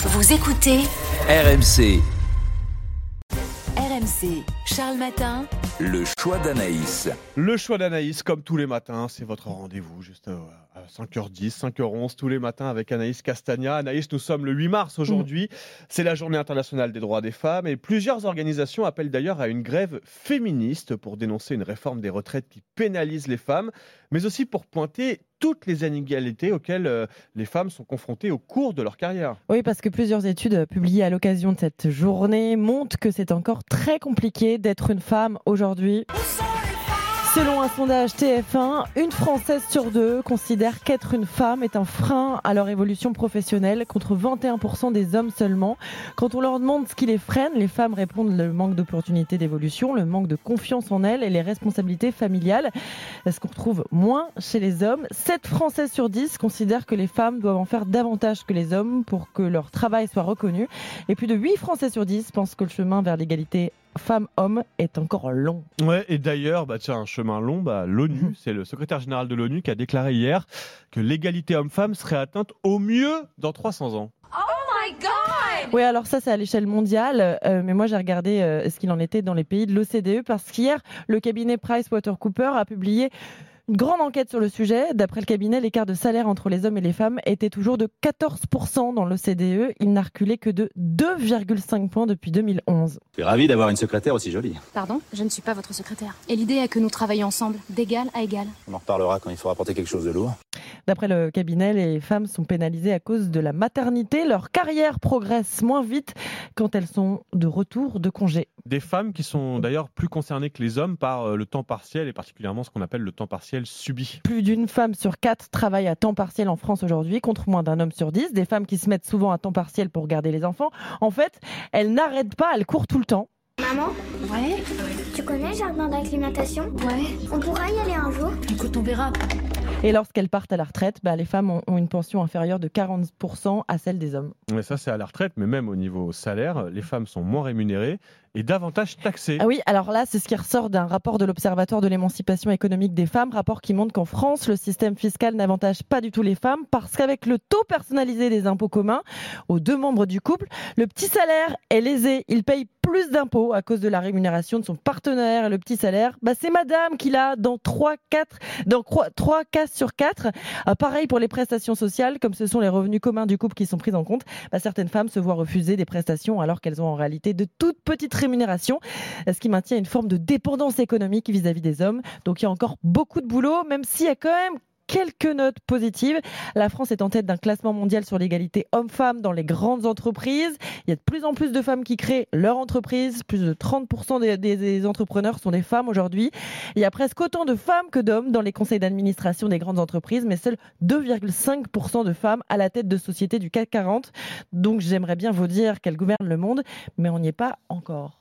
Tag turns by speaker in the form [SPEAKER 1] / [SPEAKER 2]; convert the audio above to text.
[SPEAKER 1] Vous écoutez
[SPEAKER 2] RMC,
[SPEAKER 1] RMC, Charles Matin.
[SPEAKER 2] le choix d'Anaïs.
[SPEAKER 3] Le choix d'Anaïs, comme tous les matins, c'est votre rendez-vous juste euh, à 5h10, 5h11 tous les matins avec Anaïs Castagna. Anaïs, nous sommes le 8 mars aujourd'hui. C'est la journée internationale des droits des femmes et plusieurs organisations appellent d'ailleurs à une grève féministe pour dénoncer une réforme des retraites qui pénalise les femmes, mais aussi pour pointer toutes les inégalités auxquelles euh, les femmes sont confrontées au cours de leur carrière.
[SPEAKER 4] Oui, parce que plusieurs études publiées à l'occasion de cette journée montrent que c'est encore très compliqué d'être une femme aujourd'hui. Selon un sondage TF1, une Française sur deux considère qu'être une femme est un frein à leur évolution professionnelle, contre 21% des hommes seulement. Quand on leur demande ce qui les freine, les femmes répondent le manque d'opportunités d'évolution, le manque de confiance en elles et les responsabilités familiales. Ce qu'on retrouve moins chez les hommes. 7 Françaises sur 10 considèrent que les femmes doivent en faire davantage que les hommes pour que leur travail soit reconnu. Et plus de 8 Français sur 10 pensent que le chemin vers l'égalité femmes-hommes est encore long.
[SPEAKER 3] Ouais, et d'ailleurs, bah, tiens, un chemin long, bah, l'ONU, c'est le secrétaire général de l'ONU qui a déclaré hier que l'égalité homme-femme serait atteinte au mieux dans 300 ans.
[SPEAKER 4] Oui, alors ça, c'est à l'échelle mondiale. Euh, mais moi, j'ai regardé euh, ce qu'il en était dans les pays de l'OCDE parce qu'hier, le cabinet PricewaterhouseCoopers a publié une grande enquête sur le sujet. D'après le cabinet, l'écart de salaire entre les hommes et les femmes était toujours de 14% dans l'OCDE. Il n'a reculé que de 2,5 points depuis 2011.
[SPEAKER 5] Je suis ravi d'avoir une secrétaire aussi jolie.
[SPEAKER 6] Pardon, je ne suis pas votre secrétaire. Et l'idée est que nous travaillions ensemble, d'égal à égal.
[SPEAKER 5] On en reparlera quand il faudra porter quelque chose de lourd.
[SPEAKER 4] D'après le cabinet, les femmes sont pénalisées à cause de la maternité. Leur carrière progresse moins vite quand elles sont de retour de congé.
[SPEAKER 3] Des femmes qui sont d'ailleurs plus concernées que les hommes par euh, le temps partiel et particulièrement ce qu'on appelle le temps partiel subi.
[SPEAKER 4] Plus d'une femme sur quatre travaille à temps partiel en France aujourd'hui, contre moins d'un homme sur dix. Des femmes qui se mettent souvent à temps partiel pour garder les enfants. En fait, elles n'arrêtent pas, elles courent tout le temps.
[SPEAKER 7] Maman,
[SPEAKER 6] Ouais,
[SPEAKER 7] tu connais le jardin d'acclimatation
[SPEAKER 6] ouais.
[SPEAKER 7] On pourra y aller un jour?
[SPEAKER 6] Écoute, on verra.
[SPEAKER 4] Et lorsqu'elles partent à la retraite, bah, les femmes ont, ont une pension inférieure de 40% à celle des hommes.
[SPEAKER 3] Mais ça, c'est à la retraite, mais même au niveau salaire, les femmes sont moins rémunérées et davantage taxées.
[SPEAKER 4] Ah oui, alors là, c'est ce qui ressort d'un rapport de l'Observatoire de l'émancipation économique des femmes, rapport qui montre qu'en France, le système fiscal n'avantage pas du tout les femmes parce qu'avec le taux personnalisé des impôts communs aux deux membres du couple, le petit salaire est lésé. Il paye plus d'impôts à cause de la rémunération de son partenaire. Et le petit salaire, bah, c'est madame qui l'a dans 3, 4, dans 3 cas sur 4. pareil pour les prestations sociales, comme ce sont les revenus communs du couple qui sont pris en compte, bah, certaines femmes se voient refuser des prestations alors qu'elles ont en réalité de toutes petites rémunérations, ce qui maintient une forme de dépendance économique vis-à-vis des hommes. Donc il y a encore beaucoup de boulot, même s'il y a quand même quelques notes positives. La France est en tête d'un classement mondial sur l'égalité homme-femme dans les grandes entreprises. Il y a de plus en plus de femmes qui créent leur entreprise. Plus de 30% des, entrepreneurs sont des femmes aujourd'hui. Il y a presque autant de femmes que d'hommes dans les conseils d'administration des grandes entreprises, mais seuls 2,5% de femmes à la tête de sociétés du CAC 40. Donc j'aimerais bien vous dire qu'elles gouvernent le monde, mais on n'y est pas encore.